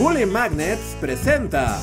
Bully Magnets presenta.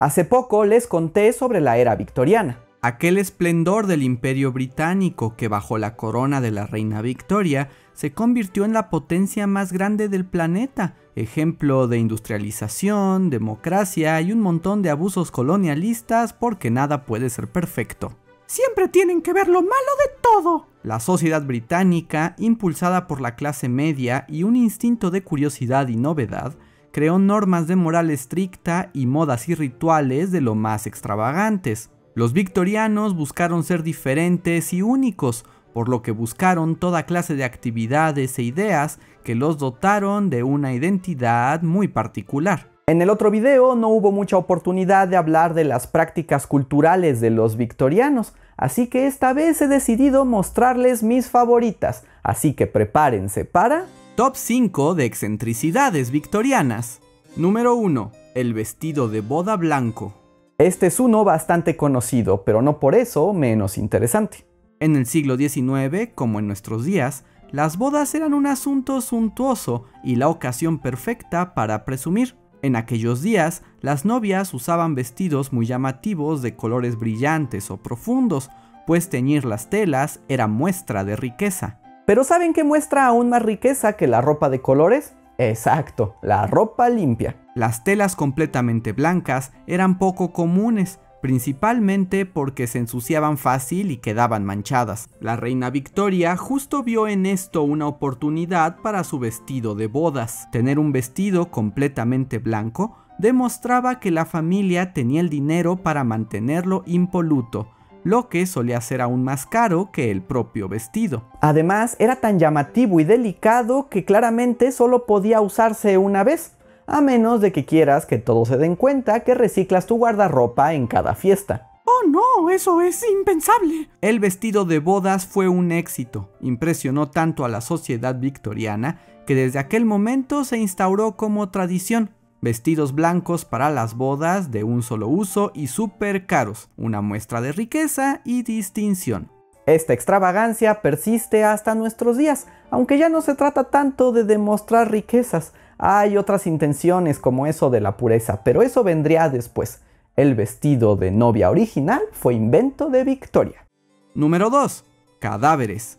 Hace poco les conté sobre la era victoriana. Aquel esplendor del imperio británico que bajo la corona de la reina Victoria se convirtió en la potencia más grande del planeta, ejemplo de industrialización, democracia y un montón de abusos colonialistas porque nada puede ser perfecto. Siempre tienen que ver lo malo de todo. La sociedad británica, impulsada por la clase media y un instinto de curiosidad y novedad, creó normas de moral estricta y modas y rituales de lo más extravagantes. Los victorianos buscaron ser diferentes y únicos, por lo que buscaron toda clase de actividades e ideas que los dotaron de una identidad muy particular. En el otro video no hubo mucha oportunidad de hablar de las prácticas culturales de los victorianos, así que esta vez he decidido mostrarles mis favoritas, así que prepárense para... Top 5 de excentricidades victorianas. Número 1. El vestido de boda blanco. Este es uno bastante conocido, pero no por eso menos interesante. En el siglo XIX, como en nuestros días, las bodas eran un asunto suntuoso y la ocasión perfecta para presumir. En aquellos días, las novias usaban vestidos muy llamativos de colores brillantes o profundos, pues teñir las telas era muestra de riqueza. Pero ¿saben qué muestra aún más riqueza que la ropa de colores? Exacto, la ropa limpia. Las telas completamente blancas eran poco comunes, principalmente porque se ensuciaban fácil y quedaban manchadas. La reina Victoria justo vio en esto una oportunidad para su vestido de bodas. Tener un vestido completamente blanco demostraba que la familia tenía el dinero para mantenerlo impoluto, lo que solía ser aún más caro que el propio vestido. Además, era tan llamativo y delicado que claramente solo podía usarse una vez, a menos de que quieras que todos se den cuenta que reciclas tu guardarropa en cada fiesta. ¡Oh no! Eso es impensable. El vestido de bodas fue un éxito. Impresionó tanto a la sociedad victoriana que desde aquel momento se instauró como tradición vestidos blancos para las bodas de un solo uso y súper caros, una muestra de riqueza y distinción. Esta extravagancia persiste hasta nuestros días, aunque ya no se trata tanto de demostrar riquezas, hay otras intenciones como eso de la pureza, pero eso vendría después. El vestido de novia original fue invento de Victoria. Número 2. Cadáveres.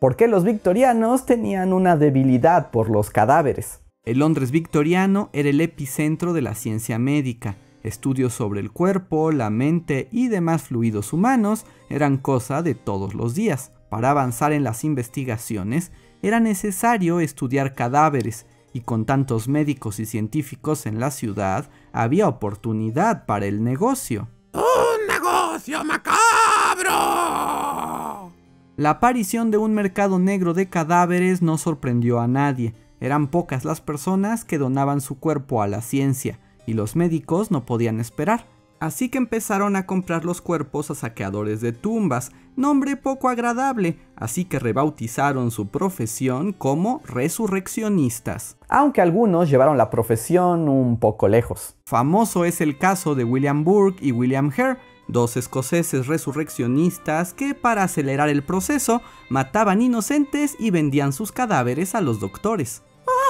¿Por qué los victorianos tenían una debilidad por los cadáveres? El Londres victoriano era el epicentro de la ciencia médica. Estudios sobre el cuerpo, la mente y demás fluidos humanos eran cosa de todos los días. Para avanzar en las investigaciones era necesario estudiar cadáveres y con tantos médicos y científicos en la ciudad había oportunidad para el negocio. ¡Un negocio macabro! La aparición de un mercado negro de cadáveres no sorprendió a nadie eran pocas las personas que donaban su cuerpo a la ciencia, y los médicos no podían esperar. Así que empezaron a comprar los cuerpos a saqueadores de tumbas, nombre poco agradable, así que rebautizaron su profesión como resurreccionistas. Aunque algunos llevaron la profesión un poco lejos. Famoso es el caso de William Burke y William Hare, dos escoceses resurreccionistas que para acelerar el proceso mataban inocentes y vendían sus cadáveres a los doctores.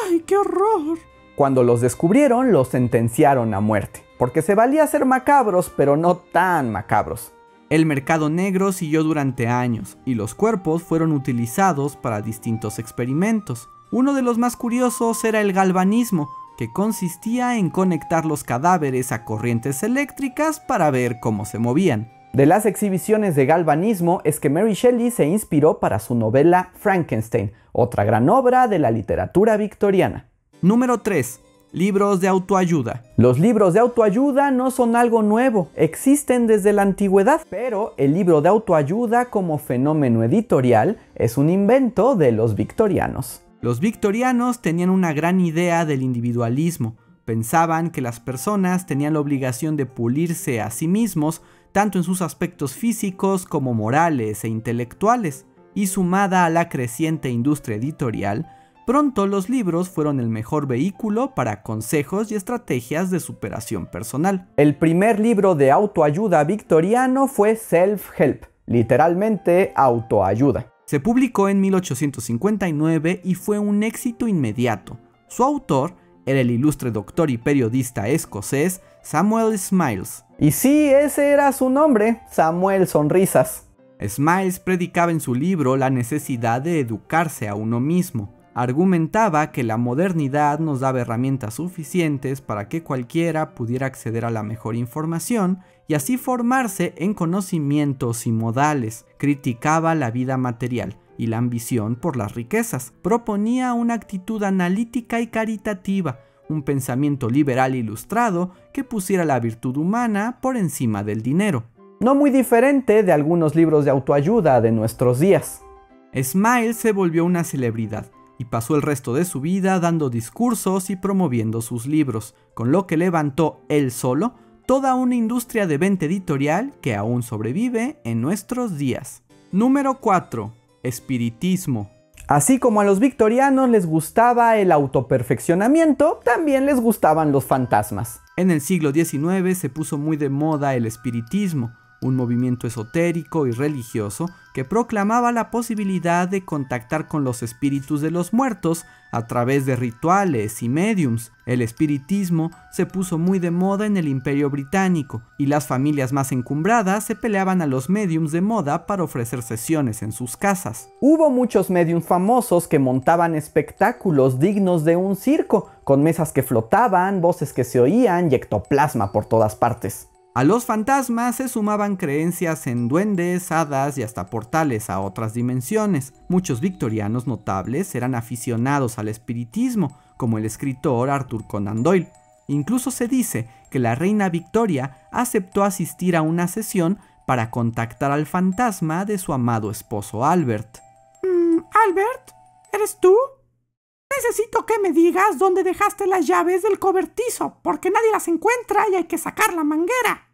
¡Ay, qué horror! Cuando los descubrieron, los sentenciaron a muerte, porque se valía ser macabros, pero no tan macabros. El mercado negro siguió durante años y los cuerpos fueron utilizados para distintos experimentos. Uno de los más curiosos era el galvanismo, que consistía en conectar los cadáveres a corrientes eléctricas para ver cómo se movían. De las exhibiciones de galvanismo es que Mary Shelley se inspiró para su novela Frankenstein, otra gran obra de la literatura victoriana. Número 3. Libros de autoayuda. Los libros de autoayuda no son algo nuevo, existen desde la antigüedad, pero el libro de autoayuda como fenómeno editorial es un invento de los victorianos. Los victorianos tenían una gran idea del individualismo, pensaban que las personas tenían la obligación de pulirse a sí mismos tanto en sus aspectos físicos como morales e intelectuales, y sumada a la creciente industria editorial, pronto los libros fueron el mejor vehículo para consejos y estrategias de superación personal. El primer libro de autoayuda victoriano fue Self-Help, literalmente autoayuda. Se publicó en 1859 y fue un éxito inmediato. Su autor era el ilustre doctor y periodista escocés Samuel Smiles. Y sí, ese era su nombre, Samuel Sonrisas. Smiles predicaba en su libro la necesidad de educarse a uno mismo. Argumentaba que la modernidad nos daba herramientas suficientes para que cualquiera pudiera acceder a la mejor información y así formarse en conocimientos y modales. Criticaba la vida material y la ambición por las riquezas. Proponía una actitud analítica y caritativa, un pensamiento liberal ilustrado que pusiera la virtud humana por encima del dinero. No muy diferente de algunos libros de autoayuda de nuestros días. Smile se volvió una celebridad y pasó el resto de su vida dando discursos y promoviendo sus libros, con lo que levantó él solo toda una industria de venta editorial que aún sobrevive en nuestros días. Número 4. Espiritismo. Así como a los victorianos les gustaba el autoperfeccionamiento, también les gustaban los fantasmas. En el siglo XIX se puso muy de moda el espiritismo, un movimiento esotérico y religioso que proclamaba la posibilidad de contactar con los espíritus de los muertos a través de rituales y mediums. El espiritismo se puso muy de moda en el Imperio Británico y las familias más encumbradas se peleaban a los mediums de moda para ofrecer sesiones en sus casas. Hubo muchos mediums famosos que montaban espectáculos dignos de un circo, con mesas que flotaban, voces que se oían y ectoplasma por todas partes. A los fantasmas se sumaban creencias en duendes, hadas y hasta portales a otras dimensiones. Muchos victorianos notables eran aficionados al espiritismo, como el escritor Arthur Conan Doyle. Incluso se dice que la reina Victoria aceptó asistir a una sesión para contactar al fantasma de su amado esposo Albert. Mm, Albert, ¿eres tú? Necesito que me digas dónde dejaste las llaves del cobertizo, porque nadie las encuentra y hay que sacar la manguera.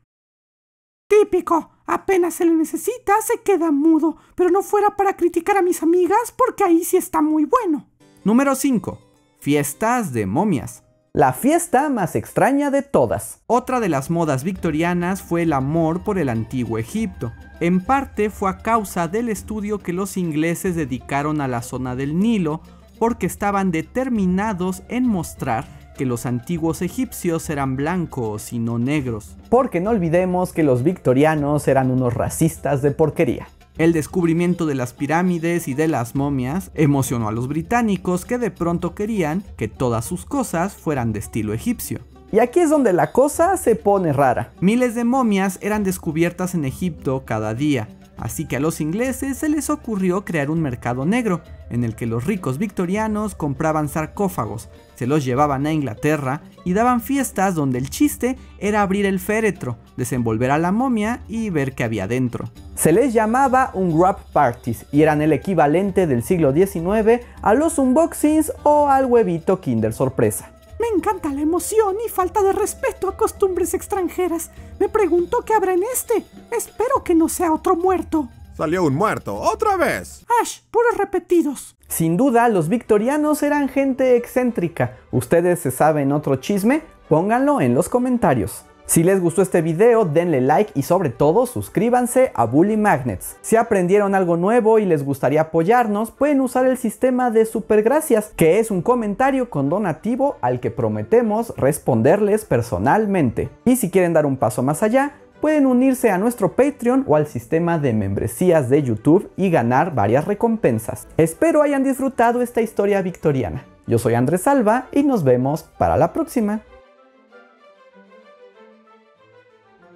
Típico, apenas se le necesita, se queda mudo, pero no fuera para criticar a mis amigas, porque ahí sí está muy bueno. Número 5. Fiestas de momias. La fiesta más extraña de todas. Otra de las modas victorianas fue el amor por el antiguo Egipto. En parte fue a causa del estudio que los ingleses dedicaron a la zona del Nilo, porque estaban determinados en mostrar que los antiguos egipcios eran blancos y no negros. Porque no olvidemos que los victorianos eran unos racistas de porquería. El descubrimiento de las pirámides y de las momias emocionó a los británicos que de pronto querían que todas sus cosas fueran de estilo egipcio. Y aquí es donde la cosa se pone rara. Miles de momias eran descubiertas en Egipto cada día, Así que a los ingleses se les ocurrió crear un mercado negro, en el que los ricos victorianos compraban sarcófagos, se los llevaban a Inglaterra y daban fiestas donde el chiste era abrir el féretro, desenvolver a la momia y ver qué había dentro. Se les llamaba un wrap parties y eran el equivalente del siglo XIX a los unboxings o al huevito Kinder sorpresa. Me encanta la emoción y falta de respeto a costumbres extranjeras. Me pregunto qué habrá en este. Espero que no sea otro muerto. Salió un muerto, otra vez. Ash, puros repetidos. Sin duda, los victorianos eran gente excéntrica. ¿Ustedes se saben otro chisme? Pónganlo en los comentarios. Si les gustó este video, denle like y sobre todo suscríbanse a Bully Magnets. Si aprendieron algo nuevo y les gustaría apoyarnos, pueden usar el sistema de supergracias, que es un comentario con donativo al que prometemos responderles personalmente. Y si quieren dar un paso más allá, pueden unirse a nuestro Patreon o al sistema de membresías de YouTube y ganar varias recompensas. Espero hayan disfrutado esta historia victoriana. Yo soy Andrés Salva y nos vemos para la próxima.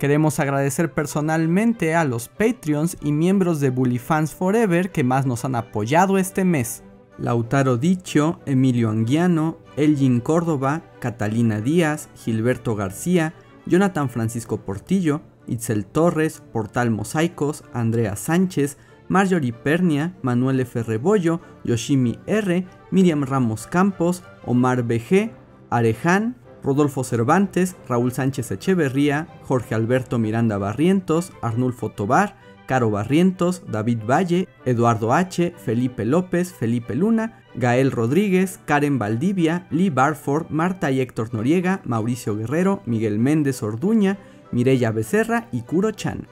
Queremos agradecer personalmente a los Patreons y miembros de Bully Fans Forever que más nos han apoyado este mes. Lautaro Dicho, Emilio Anguiano, Elgin Córdoba, Catalina Díaz, Gilberto García, Jonathan Francisco Portillo, Itzel Torres, Portal Mosaicos, Andrea Sánchez, Marjorie Pernia, Manuel F. Rebollo, Yoshimi R., Miriam Ramos Campos, Omar BG, Areján, Rodolfo Cervantes, Raúl Sánchez Echeverría, Jorge Alberto Miranda Barrientos, Arnulfo Tobar, Caro Barrientos, David Valle, Eduardo H., Felipe López, Felipe Luna, Gael Rodríguez, Karen Valdivia, Lee Barford, Marta y Héctor Noriega, Mauricio Guerrero, Miguel Méndez Orduña, Mireya Becerra y Kuro Chan.